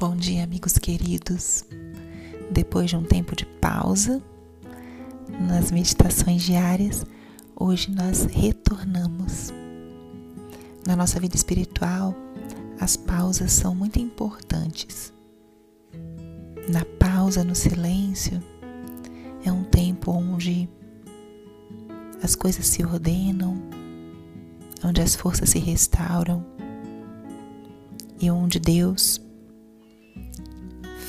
Bom dia, amigos queridos. Depois de um tempo de pausa nas meditações diárias, hoje nós retornamos. Na nossa vida espiritual, as pausas são muito importantes. Na pausa, no silêncio, é um tempo onde as coisas se ordenam, onde as forças se restauram e onde Deus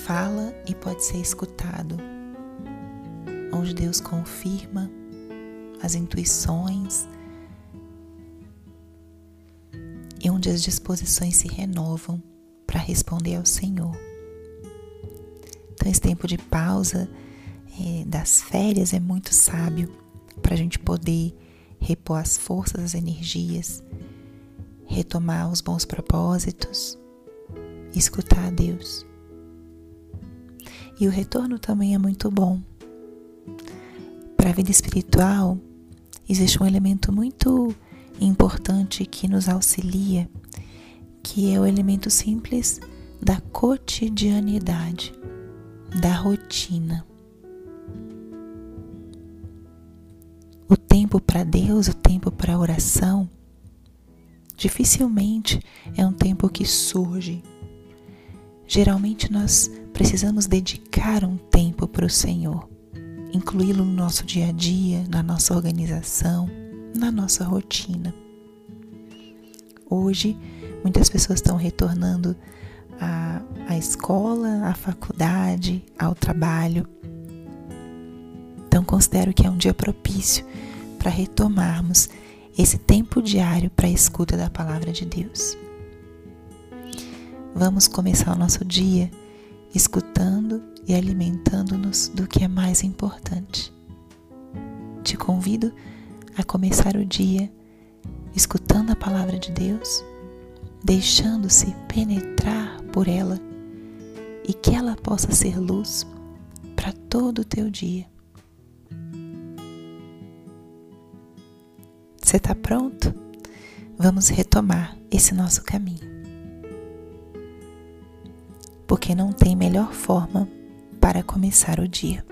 fala e pode ser escutado, onde Deus confirma as intuições e onde as disposições se renovam para responder ao Senhor. Então, esse tempo de pausa é, das férias é muito sábio para a gente poder repor as forças, as energias, retomar os bons propósitos, escutar a Deus. E o retorno também é muito bom. Para a vida espiritual, existe um elemento muito importante que nos auxilia, que é o elemento simples da cotidianidade, da rotina. O tempo para Deus, o tempo para oração, dificilmente é um tempo que surge. Geralmente nós precisamos dedicar um tempo para o Senhor, incluí-lo no nosso dia a dia, na nossa organização, na nossa rotina. Hoje, muitas pessoas estão retornando à, à escola, à faculdade, ao trabalho. Então, considero que é um dia propício para retomarmos esse tempo diário para a escuta da palavra de Deus. Vamos começar o nosso dia escutando e alimentando-nos do que é mais importante. Te convido a começar o dia escutando a palavra de Deus, deixando-se penetrar por ela e que ela possa ser luz para todo o teu dia. Você está pronto? Vamos retomar esse nosso caminho. Porque não tem melhor forma para começar o dia.